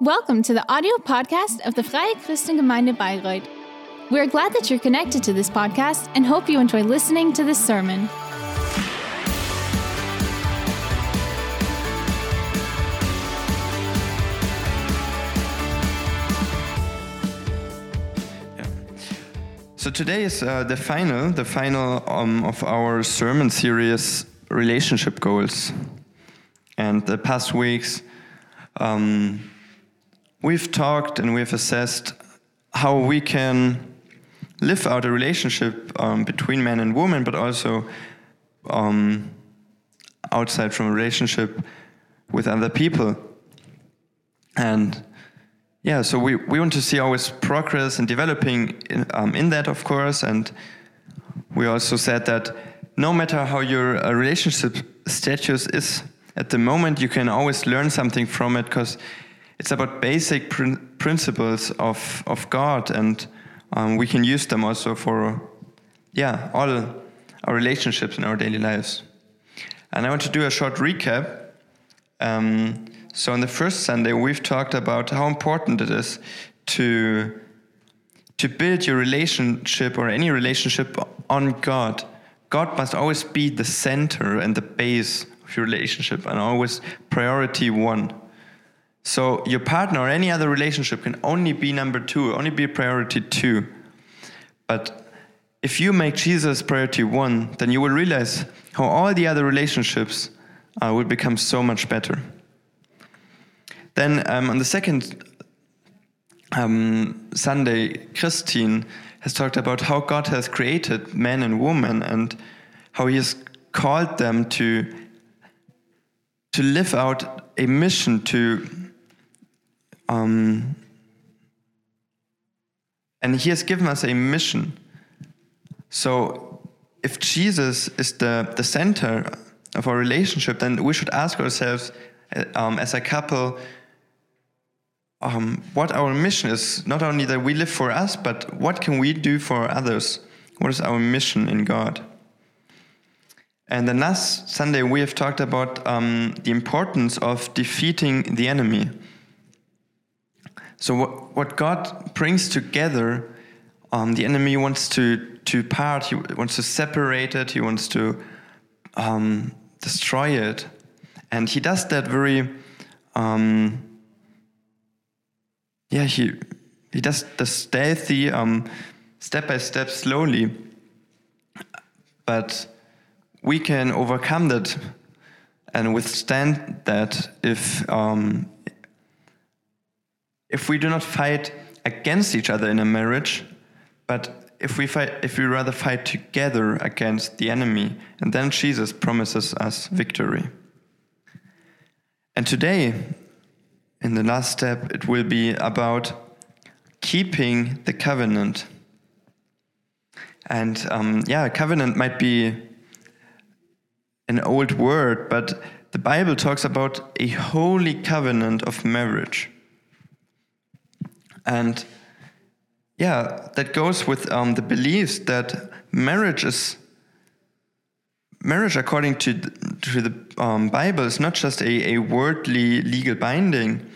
Welcome to the audio podcast of the Freie Christengemeinde Bayreuth. We're glad that you're connected to this podcast and hope you enjoy listening to this sermon. So today is uh, the final, the final um, of our sermon series, relationship goals. And the past weeks, um, we've talked and we've assessed how we can live out a relationship um, between man and woman, but also um, outside from a relationship with other people. And yeah, so we, we want to see always progress and developing in, um, in that, of course. And we also said that no matter how your uh, relationship status is at the moment, you can always learn something from it because it's about basic prin principles of, of God, and um, we can use them also for, yeah, all our relationships in our daily lives. And I want to do a short recap. Um, so on the first Sunday, we've talked about how important it is to to build your relationship or any relationship on God. God must always be the center and the base of your relationship and always priority one. So your partner or any other relationship can only be number two, only be priority two. But if you make Jesus priority one, then you will realize how all the other relationships uh, will become so much better. Then um, on the second um, Sunday, Christine has talked about how God has created man and woman and how He has called them to to live out a mission to um, and He has given us a mission. So if Jesus is the the center of our relationship, then we should ask ourselves um, as a couple um, what our mission is. Not only that we live for us, but what can we do for others? What is our mission in God? And then last Sunday, we have talked about um, the importance of defeating the enemy. So, what, what God brings together, um, the enemy wants to, to part, he wants to separate it, he wants to um, destroy it. And he does that very um, yeah, he he does the stealthy, um, step by step, slowly. But we can overcome that and withstand that if um, if we do not fight against each other in a marriage, but if we fight, if we rather fight together against the enemy, and then Jesus promises us victory. And today, in the last step, it will be about keeping the covenant. And um, yeah, covenant might be an old word, but the Bible talks about a holy covenant of marriage. And yeah, that goes with um, the beliefs that marriage is marriage according to to the um, Bible is not just a, a worldly legal binding,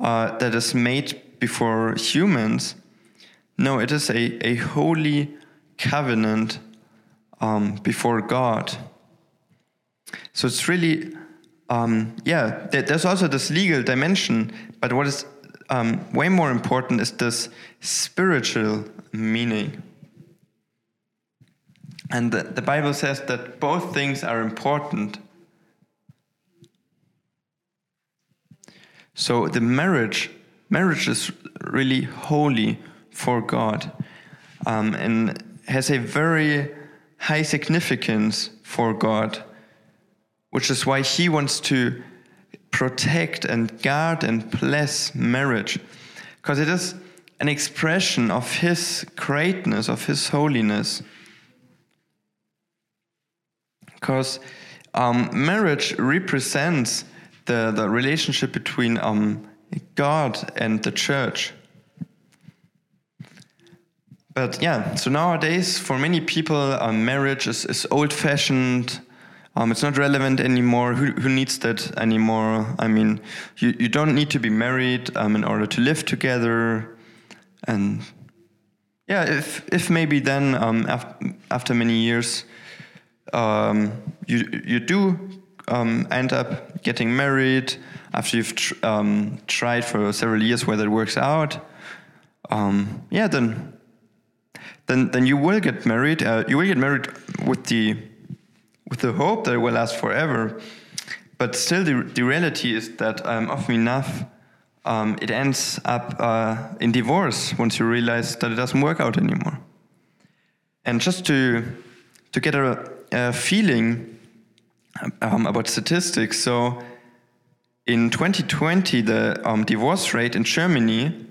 uh, that is made before humans. No, it is a, a holy covenant um, before God. So it's really, um, yeah, there's also this legal dimension, but what is um, way more important is this spiritual meaning. And the, the Bible says that both things are important. So the marriage, marriage is really holy for God, um, and has a very high significance for God, which is why He wants to protect and guard and bless marriage, because it is an expression of His greatness, of His holiness. Because um, marriage represents the, the relationship between um, God and the church. But yeah, so nowadays, for many people, um, marriage is, is old fashioned, Um, it's not relevant anymore. Who, who needs that anymore? I mean, you, you don't need to be married um, in order to live together. And yeah, if, if maybe then um, after, after many years, um, you, you do um, end up getting married after you've tr- um, tried for several years whether it works out, yeah, then then then you will get married. Uh, you will get married with the with the hope that it will last forever. But still, the, the reality is that um, often enough, um, it ends up uh, in divorce once you realize that it doesn't work out anymore. And just to to get a, a feeling um, about statistics, so in 2020, the um, divorce rate in Germany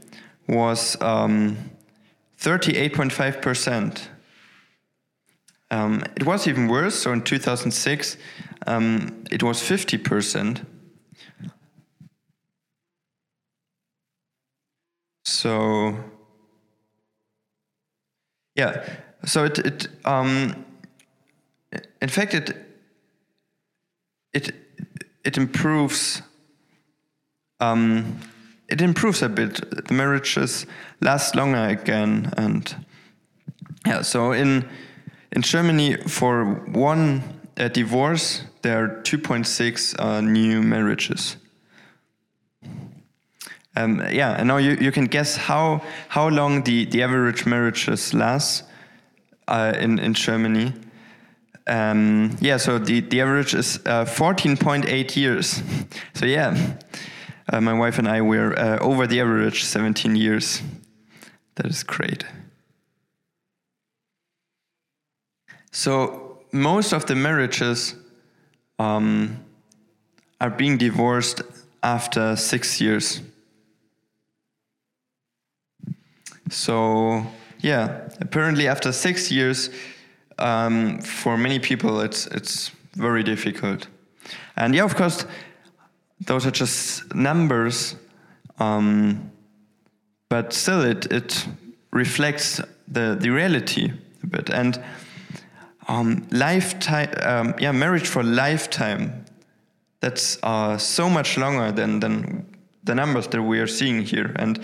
was 38.5 um, percent. Um, it was even worse. So in 2006, um, it was 50%. So, yeah. So it, it um, in fact, it, it, it improves, um, it improves a bit. The marriages last longer again. And yeah, so in, in Germany, for one divorce, there are 2.6 uh, new marriages. Um, yeah, and now you, you can guess how how long the, the average marriages last uh, in in Germany. Um, yeah, so the, the average is 14.8 uh, years. so yeah, uh, my wife and I were uh, over the average 17 years. That is great. So most of the marriages um, are being divorced after six years. So yeah, apparently after six years, um, for many people it's it's very difficult. And yeah, of course, those are just numbers, um, but still it it reflects the the reality a bit and um, lifetime, um, yeah, marriage for lifetime. That's uh, so much longer than than the numbers that we are seeing here. And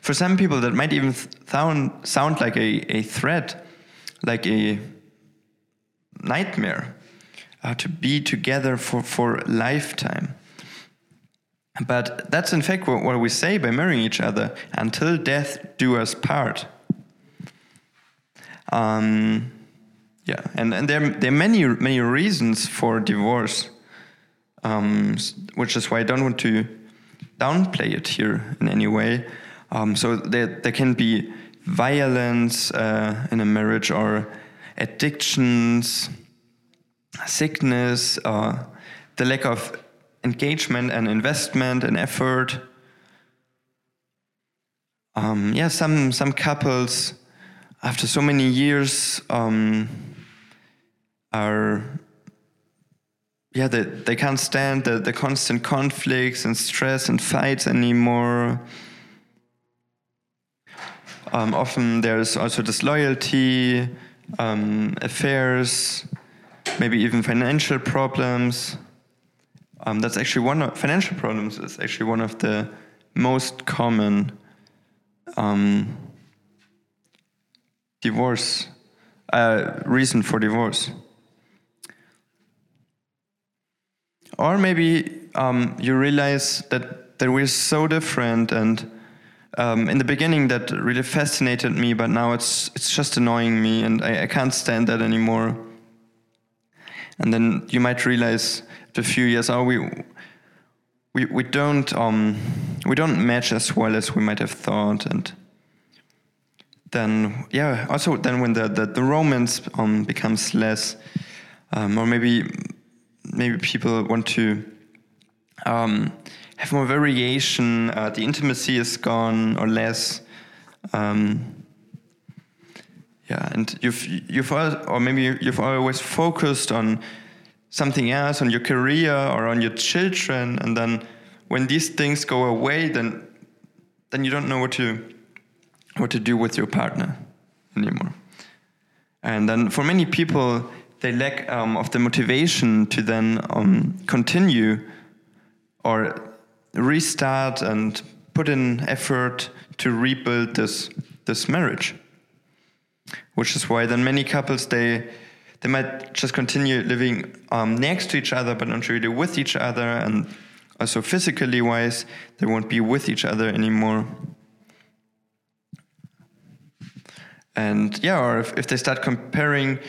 for some people, that might even sound sound like a, a threat, like a nightmare, uh, to be together for for lifetime. But that's in fact what, what we say by marrying each other until death do us part. Um, yeah, and, and there, there are many, many reasons for divorce, um, which is why I don't want to downplay it here in any way. Um, so there, there can be violence uh, in a marriage or addictions, sickness, uh, the lack of engagement and investment and effort. Um, yeah, some some couples, after so many years, um, are yeah they, they can't stand the, the constant conflicts and stress and fights anymore. Um, often there's also disloyalty um, affairs maybe even financial problems. Um, that's actually one of financial problems is actually one of the most common um, divorce uh, reason for divorce Or maybe um, you realize that, that we're so different and um, in the beginning that really fascinated me, but now it's, it's just annoying me and I, I can't stand that anymore. And then you might realize after a few years, oh, we, we, we, don't, um, we don't match as well as we might have thought. And then, yeah, also then when the, the, the romance um, becomes less, um, or maybe maybe people want to um, have more variation. Uh, the intimacy is gone or less. Um, yeah, and you've you've or maybe you've always focused on something else, on your career or on your children, and then when these things go away, then then you don't know what to what to do with your partner anymore. And then for many people, they lack um, of the motivation to then um, continue or restart and put in effort to rebuild this this marriage. Which is why then many couples they they might just continue living um, next to each other but not really with each other and also physically wise they won't be with each other anymore. And yeah or if, if they start comparing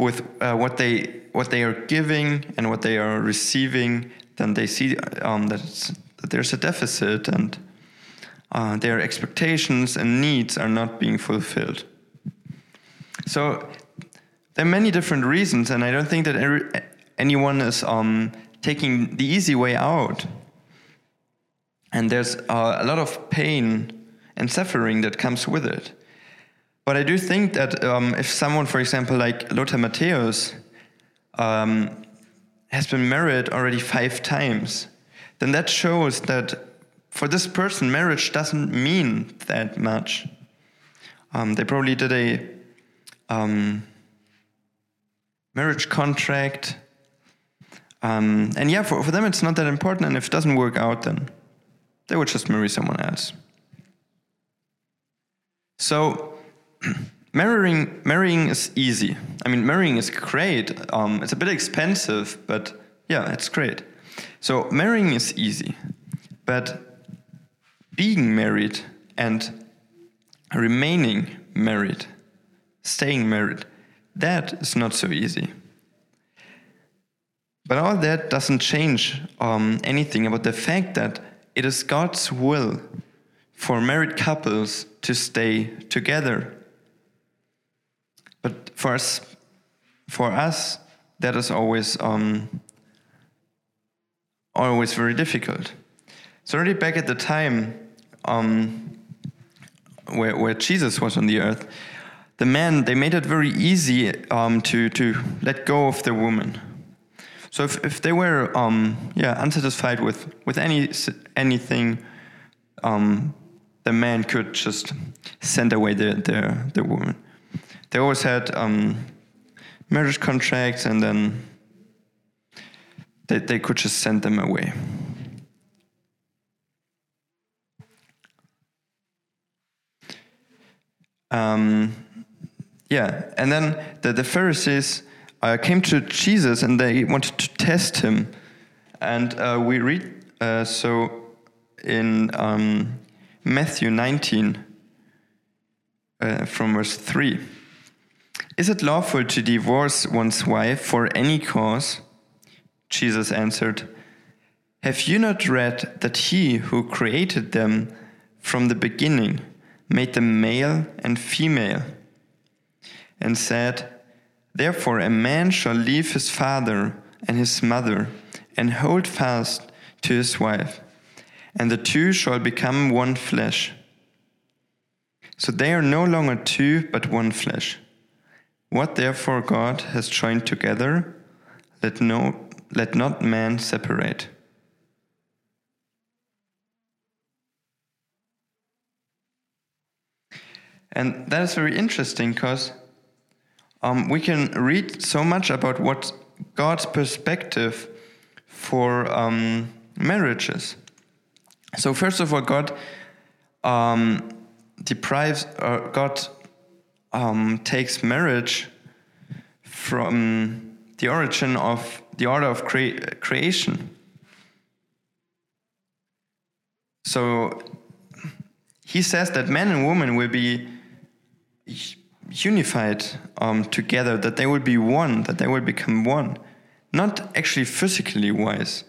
with uh, what they what they are giving and what they are receiving then they see um, that, that, there's a deficit and uh, their expectations and needs are not being fulfilled so there are many different reasons, and I don't think that every, anyone is um, taking the easy way out. And there's uh, a lot of pain and suffering that comes with it. But I do think that um, if someone, for example, like Lothar Matthäus, um, has been married already five times, then that shows that for this person, marriage doesn't mean that much. Um, they probably did a um, marriage contract. Um, and yeah, for, for them it's not that important, and if it doesn't work out, then they would just marry someone else. So, marrying marrying is easy. I mean, marrying is great. Um, it's a bit expensive, but yeah, it's great. So marrying is easy, but being married and remaining married staying married. That is not so easy. But all that doesn't change um, anything about the fact that it is God's will for married couples to stay together. For us, for us, that is always um, always very difficult. So already back at the time um, where, where Jesus was on the earth, the men they made it very easy um, to to let go of the woman. So if, if they were um, yeah unsatisfied with with any anything, um, the man could just send away the the, the woman. They always had um, marriage contracts, and then they they could just send them away. Um, yeah, and then the, the Pharisees uh, came to Jesus and they wanted to test him. And uh, we read uh, so in um, Matthew 19 uh, from verse 3. Is it lawful to divorce one's wife for any cause? Jesus answered, Have you not read that he who created them from the beginning made them male and female? and said, Therefore a man shall leave his father and his mother and hold fast to his wife, and the two shall become one flesh. So they are no longer two, but one flesh. What therefore God has joined together, let, no, let not man separate. And that is very interesting because um, we can read so much about what God's perspective for um, marriages. So first of all, God um, deprives, uh, God um, takes marriage from the origin of the order of crea creation. So he says that man and woman will be unified um, together, that they will be one, that they will become one. Not actually physically wise,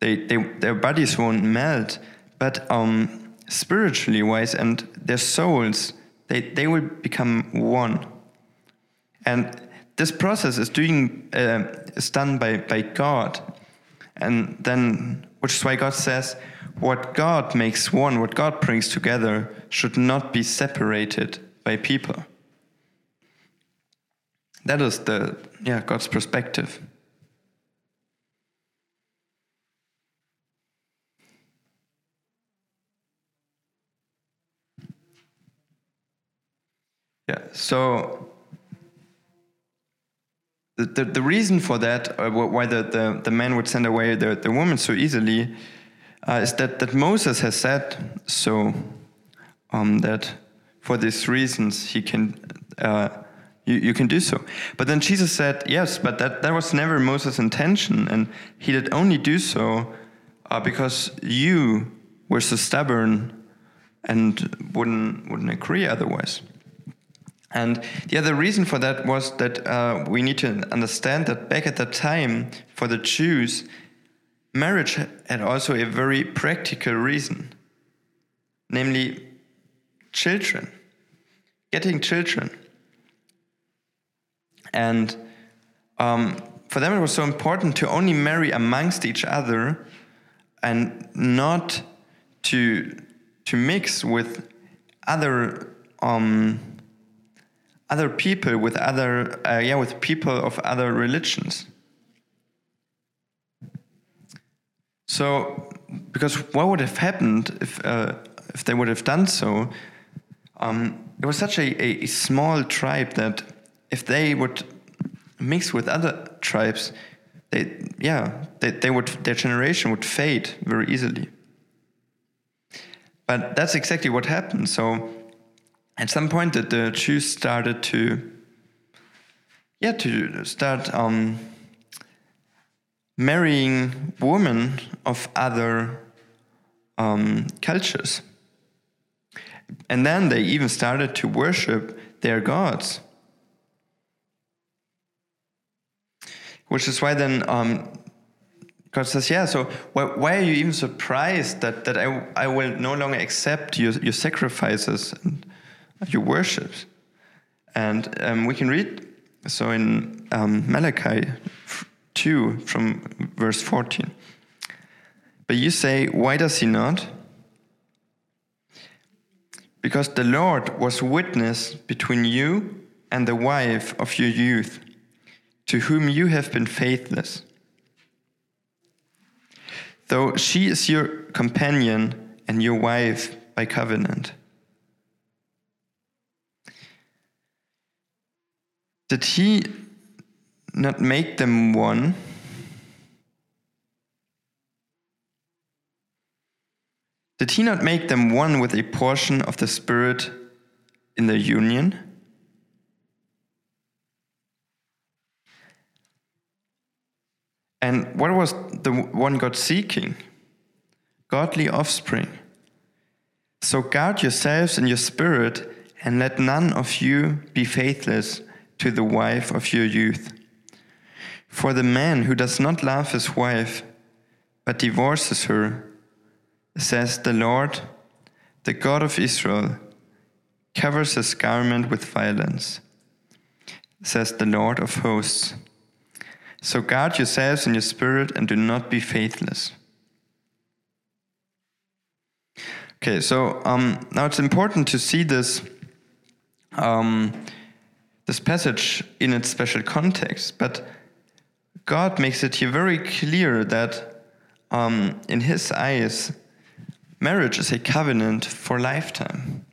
they, they, their bodies won't melt, but um, spiritually wise and their souls, they, they will become one. And this process is doing uh, is done by, by God. And then, which is why God says, what God makes one, what God brings together, should not be separated by people. That is the yeah God's perspective. Yeah, so the, the, the reason for that, uh, why the, the, the man would send away the, the woman so easily, uh, is that, that Moses has said so, um, that for these reasons he can, uh, you, you can do so. But then Jesus said, yes, but that, that was never Moses' intention, and he did only do so uh, because you were so stubborn and wouldn't, wouldn't agree otherwise. And the other reason for that was that uh, we need to understand that back at that time, for the Jews, marriage had also a very practical reason, namely children, getting children. And um, for them, it was so important to only marry amongst each other and not to, to mix with other. Um, other people with other uh, yeah with people of other religions. So because what would have happened if uh, if they would have done so um, it was such a, a, small tribe that if they would mix with other tribes they yeah they, they would their generation would fade very easily. But that's exactly what happened. So at some point that the Jews started to yeah to start um, marrying women of other um, cultures. And then they even started to worship their gods. Which is why then um, God says, yeah, so why, why, are you even surprised that, that I, I will no longer accept your, your sacrifices? And your worships. And um, we can read so in um, Malachi 2 from verse 14. But you say, Why does he not? Because the Lord was witness between you and the wife of your youth, to whom you have been faithless. Though she is your companion and your wife by covenant. Did he not make them one? Did he not make them one with a portion of the Spirit in their union? And what was the one God seeking? Godly offspring. So guard yourselves in your spirit, and let none of you be faithless to the wife of your youth. For the man who does not love his wife, but divorces her, says the Lord, the God of Israel, covers his garment with violence, says the Lord of hosts. So guard yourselves in your spirit and do not be faithless. Okay, so um, now it's important to see this um, this passage in its special context, but God makes it here very clear that um, in His eyes, marriage is a covenant for lifetime.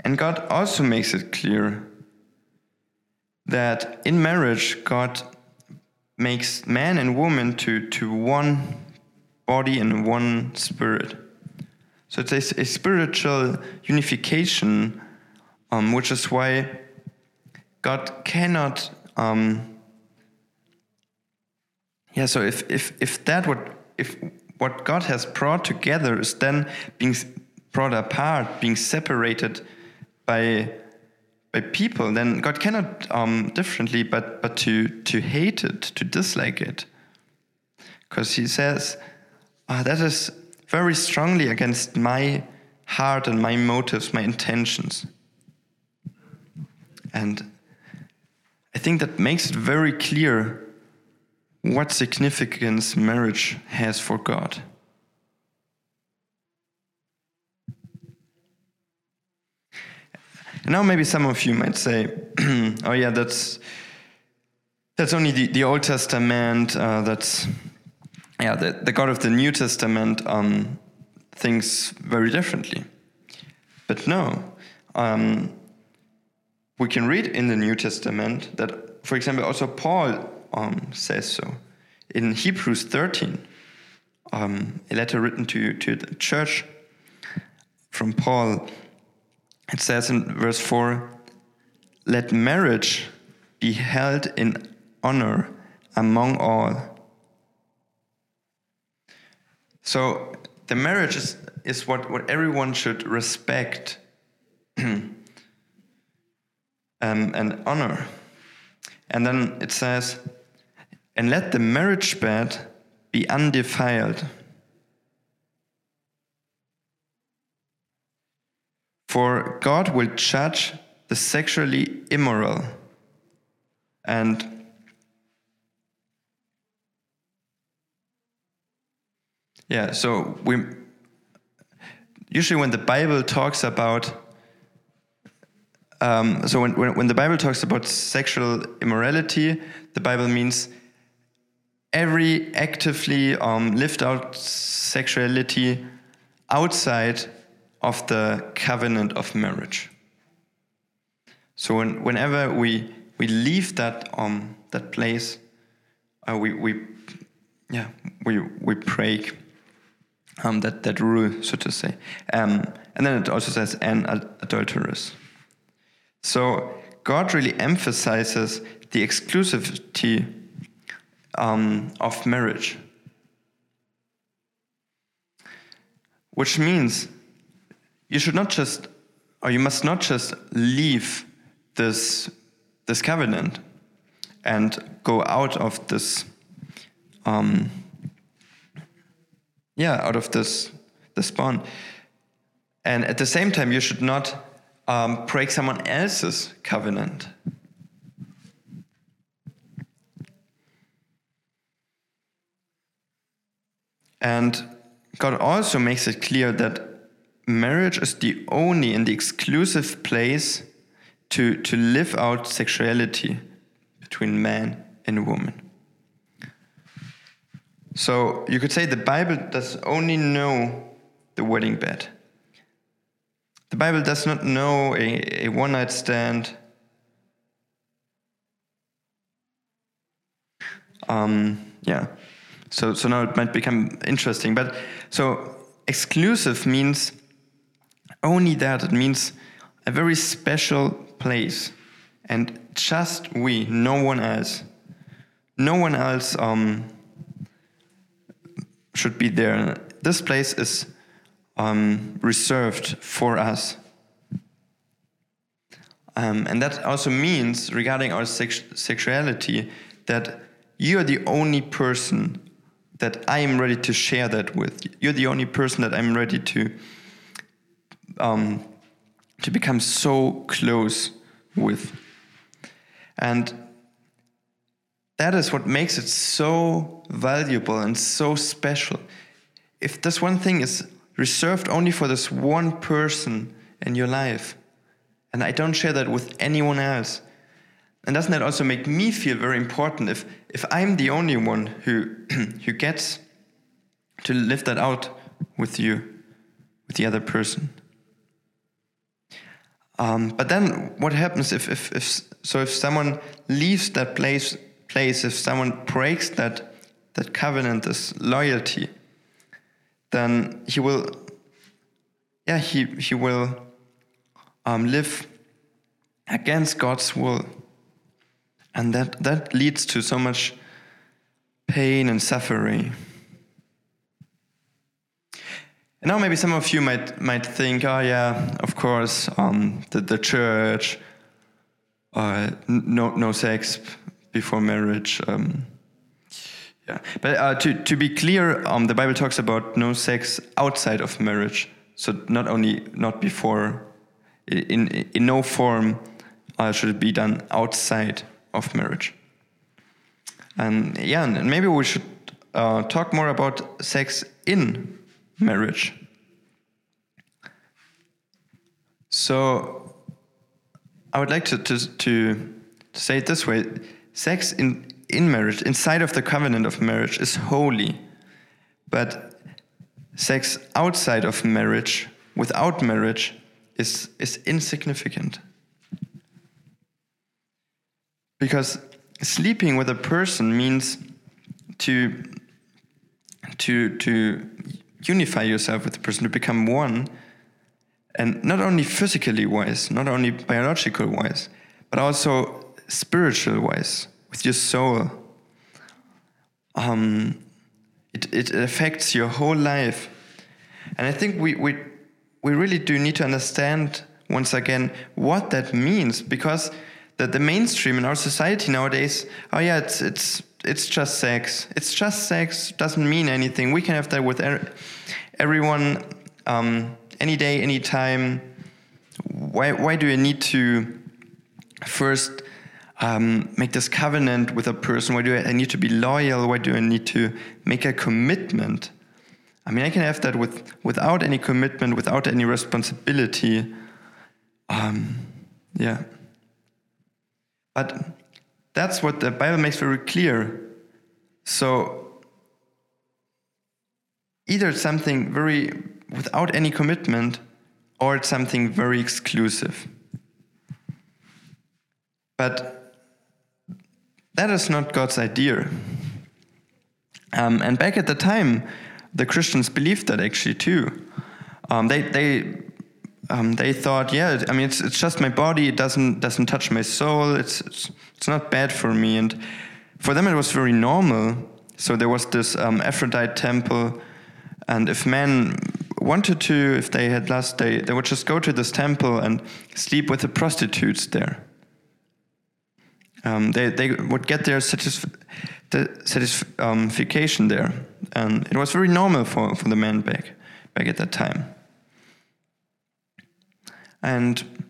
And God also makes it clear that in marriage, God makes man and woman to, to one body and one spirit. So it's a, spiritual unification, um, which is why God cannot. Um, yeah. So if if if that would if what God has brought together is then being brought apart, being separated by by people, then God cannot um, differently but but to to hate it, to dislike it, because He says oh, that is very strongly against my heart and my motives, my intentions. And I think that makes it very clear what significance marriage has for God. Now maybe some of you might say, oh yeah, that's that's only the, the Old Testament, uh, that's yeah, the, the God of the New Testament um, thinks very differently. But no, um, we can read in the New Testament that, for example, also Paul um, says so. In Hebrews 13, um, a letter written to, to the church from Paul, it says in verse 4 Let marriage be held in honor among all. So the marriage is, is what, what everyone should respect um, and honor. And then it says, and let the marriage bed be undefiled. For God will judge the sexually immoral and yeah, so we usually when the Bible talks about um, so when, when, when the Bible talks about sexual immorality, the Bible means every actively um, lived out sexuality outside of the covenant of marriage. So when, whenever we we leave that um that place, uh, we we yeah we we break um that that rule so to say, um, and then it also says an adulterous. So God really emphasizes the exclusivity um, of marriage. Which means you should not just, or you must not just leave this, this covenant and go out of this, um, yeah, out of this, this bond. And at the same time, you should not um, break someone else's covenant. And God also makes it clear that marriage is the only and the exclusive place to, to live out sexuality between man and woman. So you could say the Bible does only know the wedding bed. The Bible does not know a, a one night stand. Um, yeah. So, so now it might become interesting. But so exclusive means only that. It means a very special place. And just we, no one else. No one else um, should be there. This place is um, reserved for us. Um, and that also means, regarding our sex sexuality, that you're the only person that I am ready to share that with. You're the only person that I'm ready to um, to become so close with. And that is what makes it so valuable and so special. If this one thing is reserved only for this one person in your life. And I don't share that with anyone else. And doesn't that also make me feel very important if, if I'm the only one who, who gets to live that out with you, with the other person? Um, but then what happens if, if, if, so if someone leaves that place, place, if someone breaks that, that covenant, this loyalty, then he will, yeah, he, he will um, live against God's will. And that, that leads to so much pain and suffering. And now maybe some of you might, might think, oh yeah, of course, um, the, the church, uh, no, no sex before marriage. Um, yeah, but uh, to to be clear, um, the Bible talks about no sex outside of marriage. So not only not before, in in no form uh, should it be done outside of marriage. And yeah, and maybe we should uh, talk more about sex in marriage. So I would like to to to say it this way: sex in in marriage, inside of the covenant of marriage, is holy. But sex outside of marriage, without marriage, is, is insignificant. because sleeping with a person means to to to unify yourself with the person to become one and not only physically wise not only biological wise but also spiritual wise with your soul um, it, it affects your whole life. And i think we, we we really do need to understand once again what that means because the, the mainstream in our society nowadays oh yeah it's it's it's just sex. It's just sex doesn't mean anything. We can have that with er everyone um, any day any time. Why, why do you need to first um, make this covenant with a person. Why do I need to be loyal? Why do I need to make a commitment? I mean I can have that with without any commitment without any responsibility. Um, yeah. But that's what the Bible makes very clear. So either it's something very without any commitment or it's something very exclusive. But that is not God's idea. Um, and back at the time, the Christians believed that actually too. Um, they, they um, they thought, yeah, I mean, it's, it's just my body. It doesn't doesn't touch my soul. It's, it's it's not bad for me. And for them, it was very normal. So there was this um, Aphrodite temple, and if men wanted to, if they had lust, they they would just go to this temple and sleep with the prostitutes there. Um, they they would get their satisf the satisfaction there, and it was very normal for for the men back back at that time. And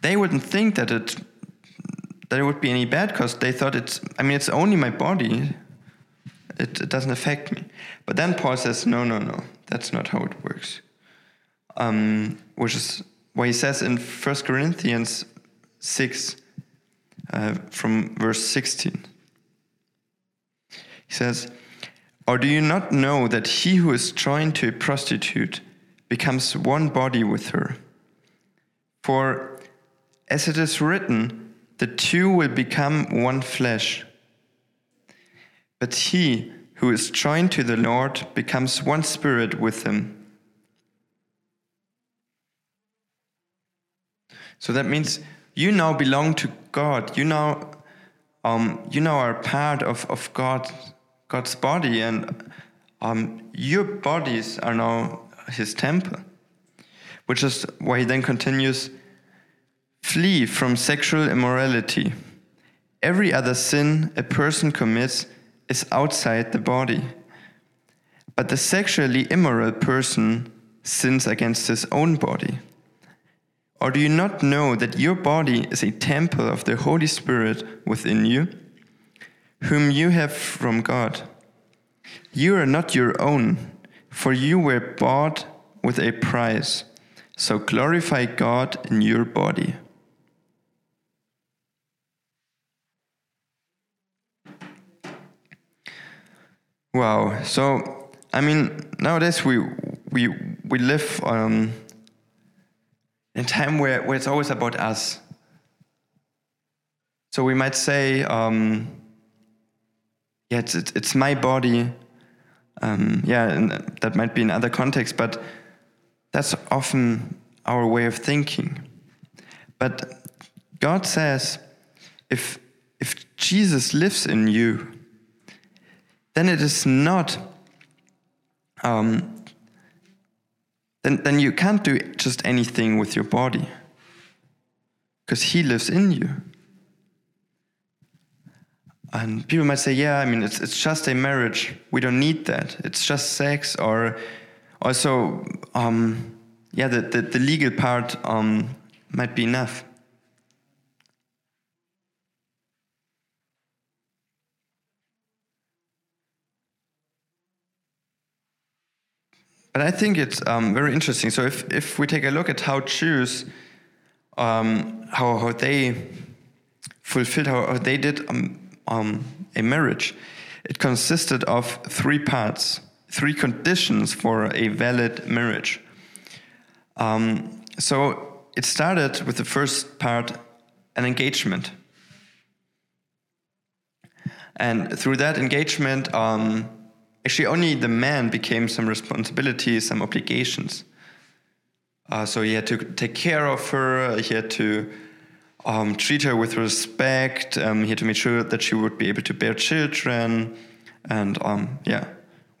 they wouldn't think that it that it would be any bad because they thought it's I mean it's only my body. It, it, doesn't affect me. But then Paul says, no, no, no, that's not how it works. Um, which is what he says in 1 Corinthians 6 uh, from verse 16. He says, Or do you not know that he who is joined to a prostitute becomes one body with her? For as it is written, the two will become one flesh. But he who is joined to the Lord becomes one spirit with him. So that means you now belong to God. You now, um, you now are part of, of God, God's body, and um, your bodies are now His temple. Which is why he then continues Flee from sexual immorality. Every other sin a person commits is outside the body. But the sexually immoral person sins against his own body. Or do you not know that your body is a temple of the Holy Spirit within you, whom you have from God? You are not your own, for you were bought with a price. So glorify God in your body. Wow. So, I mean, nowadays we we we live um, in time where, where it's always about us. So we might say, um, yeah, it's, it's, it's my body. Um, yeah, that might be in other contexts, but that's often our way of thinking. But God says, if, if Jesus lives in you, then it is not, um, then, then you can't do just anything with your body because He lives in you. And people might say, yeah, I mean, it's, it's just a marriage. We don't need that. It's just sex. Or also, um, yeah, the, the, the, legal part um, might be enough. But I think it's um, very interesting. So if, if we take a look at how Jews, um, how, how they fulfilled, how, how they did um, um, a marriage, it consisted of three parts, three conditions for a valid marriage. Um, so it started with the first part, an engagement. And through that engagement, um, actually only the man became some responsibilities, some obligations. Uh, so he had to take care of her. He had to um, treat her with respect. Um, he had to make sure that she would be able to bear children, and um, yeah,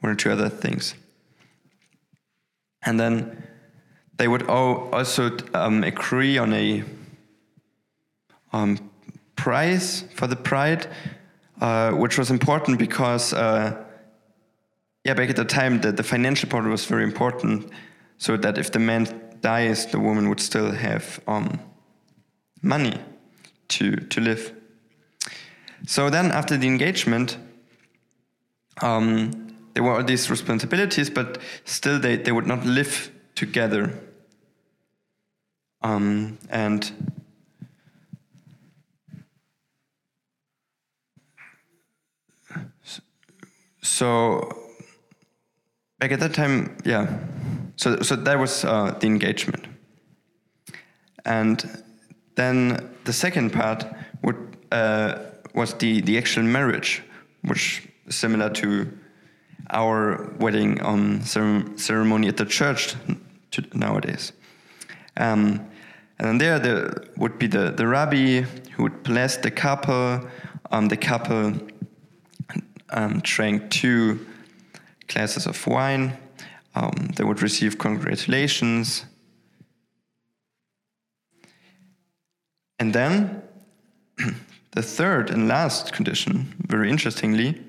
one or two other things. And then they would also um, agree on a um, price for the bride, uh, which was important because, uh, yeah, back at the time, the, the financial part was very important, so that if the man dies, the woman would still have um, money to, to live. So then, after the engagement, um, there were all these responsibilities, but still they, they would not live together. Um, and so back at that time, yeah. So so that was uh, the engagement, and then the second part would uh, was the the actual marriage, which is similar to our wedding um, ceremony at the church nowadays. Um, and then there, there would be the, the rabbi who would bless the couple. Um, the couple um, drank two glasses of wine. Um, they would receive congratulations. And then the third and last condition, very interestingly,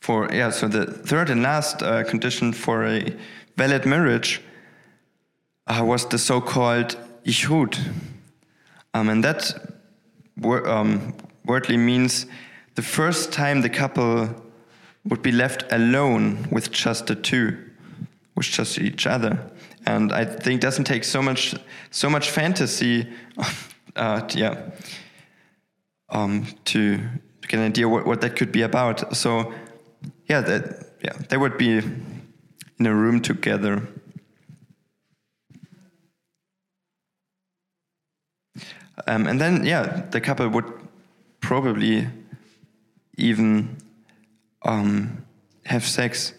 for yeah, so the third and last uh, condition for a valid marriage uh, was the so-called ichud, um, and that wor um, wordly means the first time the couple would be left alone with just the two, with just each other. And I think doesn't take so much so much fantasy, uh, yeah, um, to, to get an idea what, what that could be about. So, yeah, that yeah, they would be in a room together. Um, and then, yeah, the couple would probably even um, have sex.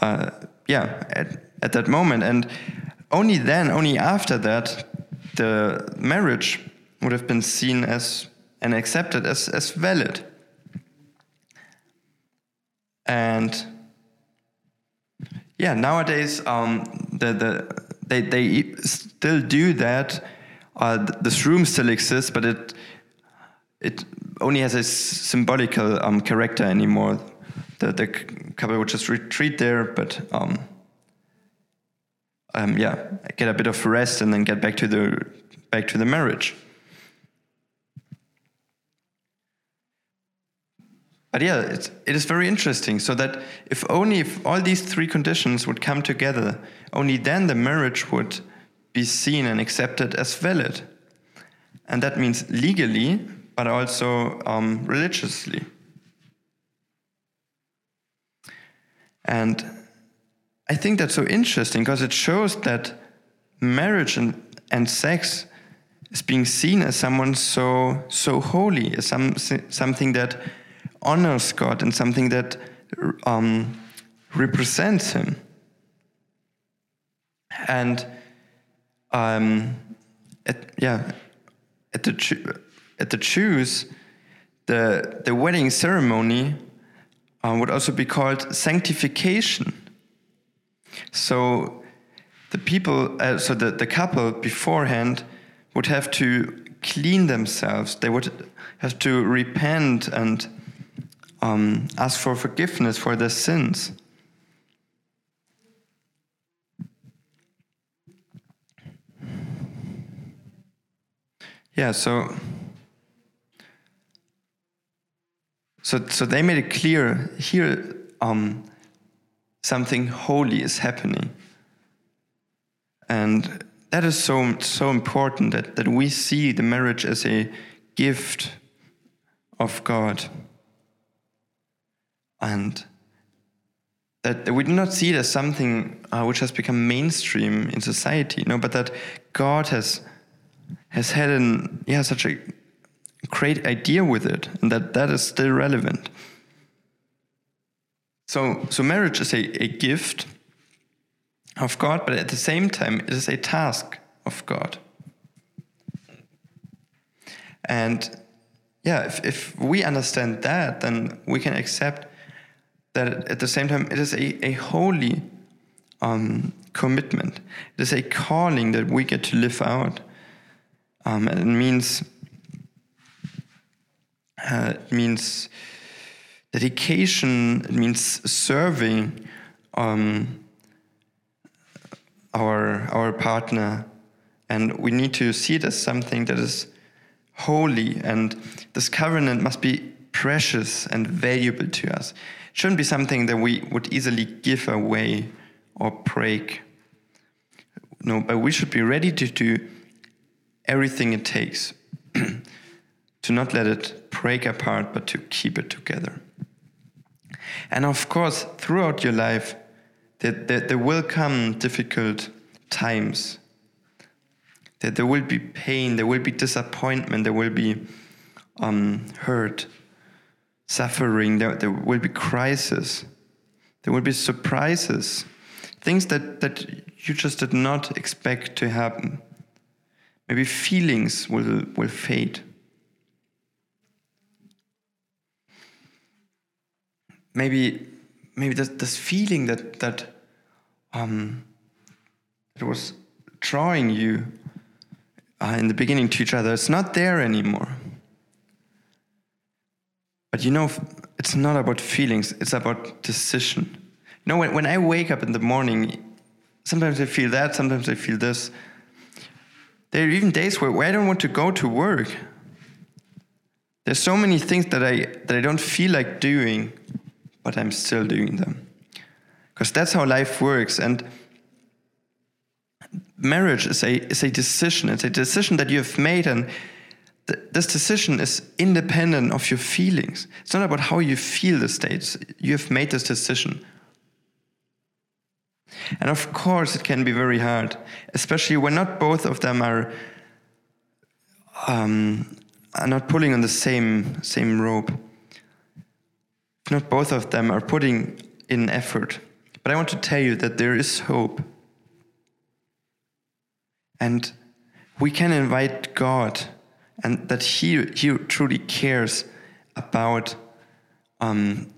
Uh, yeah, at, at that moment. And only then, only after that, the marriage would have been seen as and accepted as, as valid. And yeah, nowadays um, the, the, they, they still do that. Uh, this room still exists, but it it only has a symbolical um, character anymore. The, the couple would just retreat there, but um, um, yeah, get a bit of rest and then get back to the back to the marriage. But yeah, it's, it is very interesting. So that if only if all these three conditions would come together, only then the marriage would be seen and accepted as valid. And that means legally, but also um, religiously. And I think that's so interesting because it shows that marriage and, and sex is being seen as someone so so holy, as some, something that honors God and something that um, represents Him. And um, at, yeah, at the at the Jews, the, the wedding ceremony uh, would also be called sanctification. So the people, uh, so the, the couple beforehand would have to clean themselves. They would have to repent and um, ask for forgiveness for their sins. Yeah, so So, so they made it clear here um, something holy is happening. And that is so, so important that, that we see the marriage as a gift of God. And that, we do not see it as something uh, which has become mainstream in society, no, but that God has, has had an, yeah, such a great idea with it and that that is still relevant. So, so marriage is a, a gift of God, but at the same time, it is a task of God. And yeah, if, if we understand that, then we can accept that at the same time, it is a, a holy um, commitment. It is a calling that we get to live out. Um, and it means uh, it means dedication. It means serving um, our our partner, and we need to see it as something that is holy. And this covenant must be precious and valuable to us. It shouldn't be something that we would easily give away or break. No, but we should be ready to do everything it takes to not let it break apart, but to keep it together. And of course, throughout your life, there, there, will come difficult times. That there will be pain, there will be disappointment, there will be um, hurt, suffering, there, there will be crisis, there will be surprises, things that, that you just did not expect to happen. Maybe feelings will, will fade. Maybe, maybe this, this feeling that, that um, it was drawing you uh, in the beginning to each other, it's not there anymore. But you know, it's not about feelings, it's about decision. You know, when, when I wake up in the morning, sometimes I feel that, sometimes I feel this. There are even days where, where I don't want to go to work. There's so many things that I that I don't feel like doing, but I'm still doing them. Because that's how life works. And marriage is a is a decision. It's a decision that you have made, and th- this decision is independent of your feelings. It's not about how you feel the states. You have made this decision. And of course, it can be very hard, especially when not both of them are um, are not pulling on the same same rope. Not both of them are putting in effort. But I want to tell you that there is hope. And we can invite God, and that He, he truly cares about um,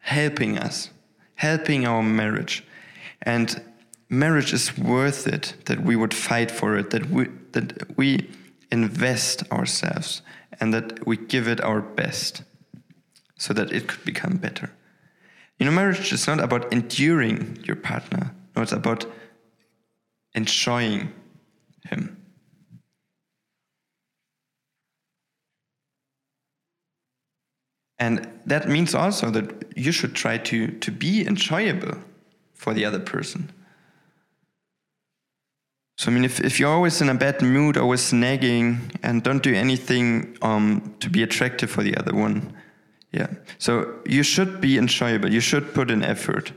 helping us, helping our marriage. And marriage is worth it that we would fight for it, that we, that we invest ourselves, and that we give it our best so that it could become better. You know, marriage is not about enduring your partner, no, it's about enjoying him. And that means also that you should try to, to be enjoyable for the other person. So, I mean, if, if you're always in a bad mood, always nagging, and don't do anything um, to be attractive for the other one, yeah. So, you should be enjoyable. You should put in effort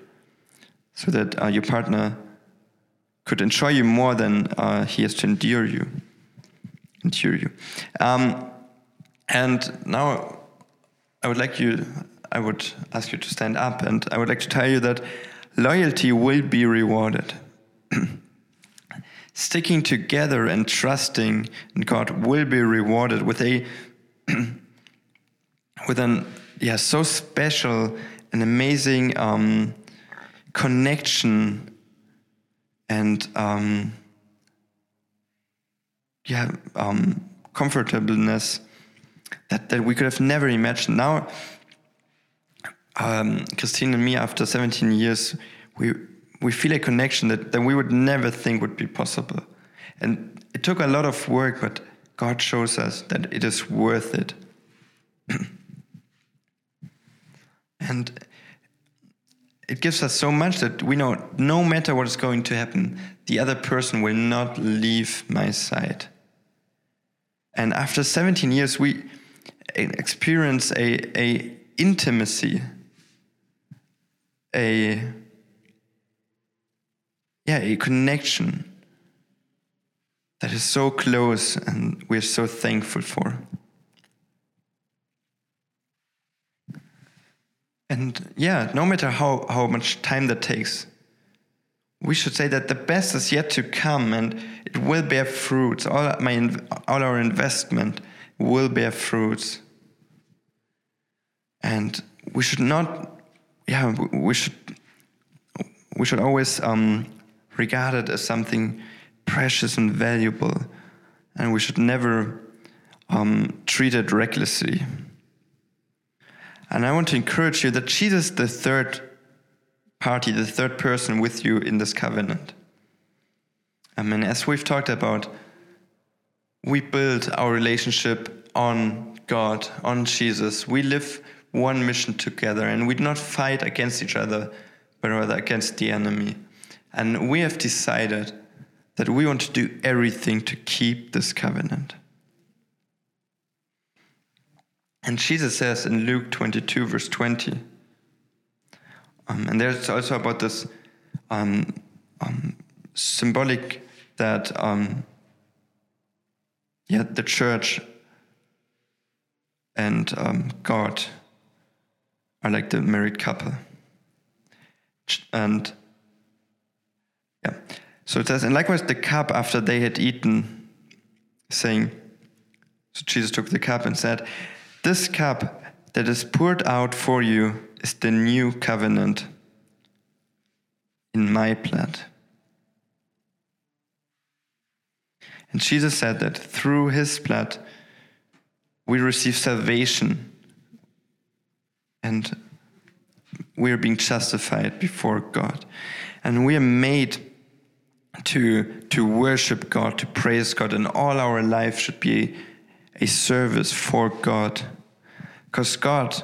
so that uh, your partner could enjoy you more than uh, he has to endure you. Endure you. Um, and now, I would like you, I would ask you to stand up, and I would like to tell you that loyalty will be rewarded. Sticking together and trusting in God will be rewarded with a with an yeah so special and amazing um, connection and um, yeah um, comfortableness that, that we could have never imagined. Now, um, Christine and me, after 17 years, we we feel a connection that, that we would never think would be possible. And it took a lot of work, but God shows us that it is worth it. and it gives us so much that we know no matter what is going to happen, the other person will not leave my side. And after 17 years, we experience a, a intimacy, a yeah, a connection that is so close and we're so thankful for. And yeah, no matter how, how much time that takes, we should say that the best is yet to come and it will bear fruits. All, my, all our investment will bear fruits. And we should not, yeah, we should, we should always um, regard it as something precious and valuable. And we should never um, treat it recklessly. And I want to encourage you that Jesus, the third party, the third person with you in this covenant. I mean, as we've talked about, we build our relationship on God, on Jesus. We live one mission together and we do not fight against each other, but rather against the enemy. And we have decided that we want to do everything to keep this covenant. And Jesus says in Luke 22, verse 20, um, and there's also about this um, um, symbolic that um, yeah, the church and um, God are like the married couple. And yeah, so it says, and likewise the cup after they had eaten, saying, so Jesus took the cup and said, This cup that is poured out for you is the new covenant in my blood. And Jesus said that through his blood we receive salvation and we are being justified before God. And we are made to, to worship God, to praise God, and all our life should be a service for God. Because God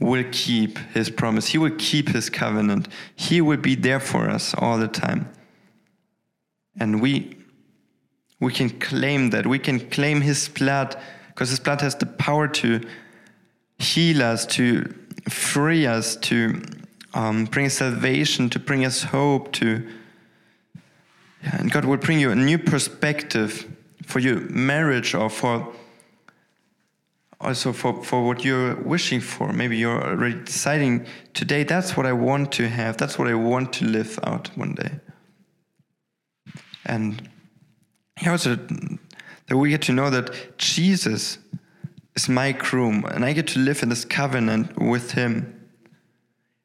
will keep his promise, He will keep his covenant, He will be there for us all the time. And we, we can claim that. We can claim his blood because his blood has the power to heal us, to free us, to um, bring salvation, to bring us hope, to yeah, and God will bring you a new perspective for your marriage or for also for, for what you're wishing for. Maybe you're already deciding today that's what I want to have, that's what I want to live out one day. And also that we get to know that Jesus is my groom and I get to live in this covenant with him.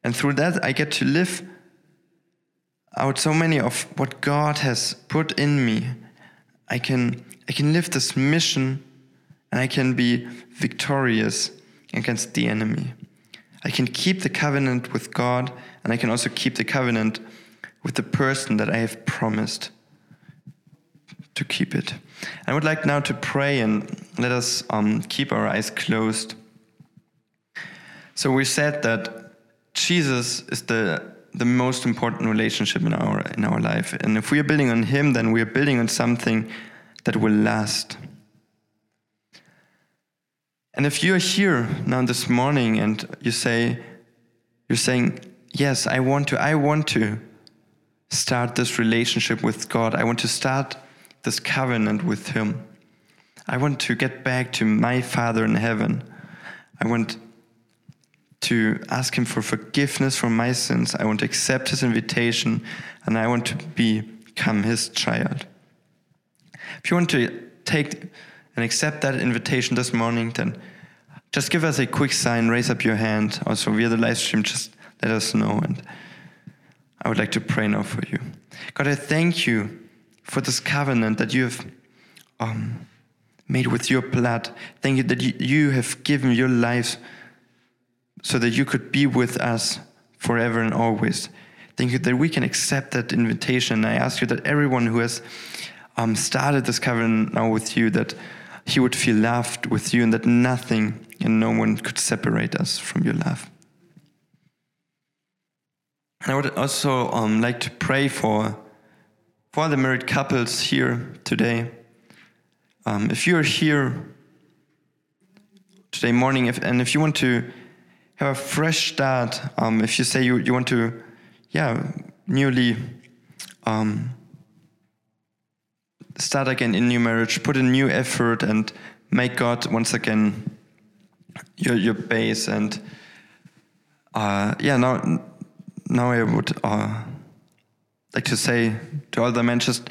And through that, I get to live out so many of what God has put in me. I can, I can live this mission and I can be victorious against the enemy. I can keep the covenant with God and I can also keep the covenant with the person that I have promised to keep it. I would like now to pray and let us um, keep our eyes closed. So we said that Jesus is the the most important relationship in our in our life, and if we are building on Him, then we are building on something that will last. And if you're here now this morning and you say, you're saying, yes, I want to, I want to start this relationship with God. I want to start this covenant with Him. I want to get back to my Father in heaven. I want to ask Him for forgiveness for my sins. I want to accept His invitation and I want to become His child. If you want to take and accept that invitation this morning, then just give us a quick sign, raise up your hand. Also, via the live stream, just let us know. And I would like to pray now for you. God, I thank you for this covenant that you have um, made with your blood. Thank you that you have given your life so that you could be with us forever and always. Thank you that we can accept that invitation. I ask you that everyone who has um, started this covenant now with you, that he would feel loved with you and that nothing and no one could separate us from your love. I would also um, like to pray for for the married couples here today. Um, if you're here today morning, if, and if you want to have a fresh start, um, if you say you, you want to, yeah, newly um, start again in new marriage, put in new effort, and make God once again your your base and uh, yeah, now, now I would uh, like to say to all the men, just,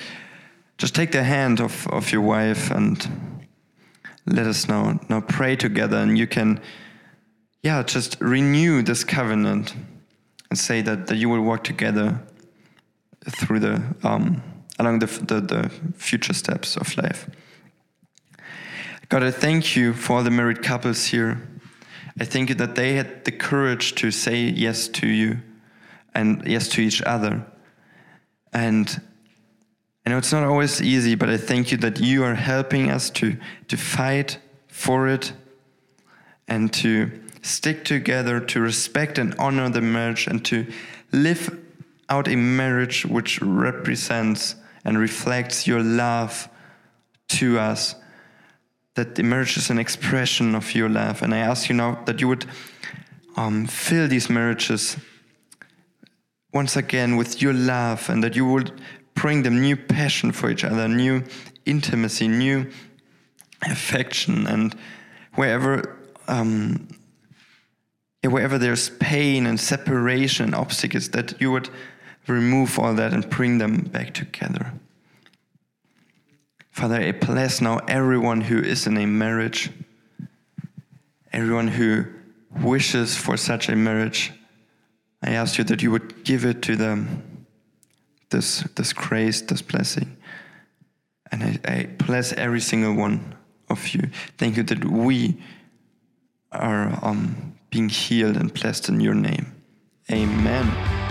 just take the hand of, of your wife and let us now, now pray together. And you can, yeah, just renew this covenant and say that, that you will walk together through the, um, along the, the, the future steps of life. God, I thank you for the married couples here. I thank you that they had the courage to say yes to you and yes to each other. And I know it's not always easy, but I thank you that you are helping us to, to fight for it and to stick together, to respect and honor the marriage, and to live out a marriage which represents and reflects your love to us. That emerges an expression of your love. And I ask you now that you would um, fill these marriages once again with your love and that you would bring them new passion for each other, new intimacy, new affection, and wherever um, wherever there's pain and separation and obstacles, that you would remove all that and bring them back together. Father, I bless now everyone who is in a marriage, everyone who wishes for such a marriage. I ask you that you would give it to them, this, this grace, this blessing. And I, I bless every single one of you. Thank you that we are um, being healed and blessed in your name. Amen.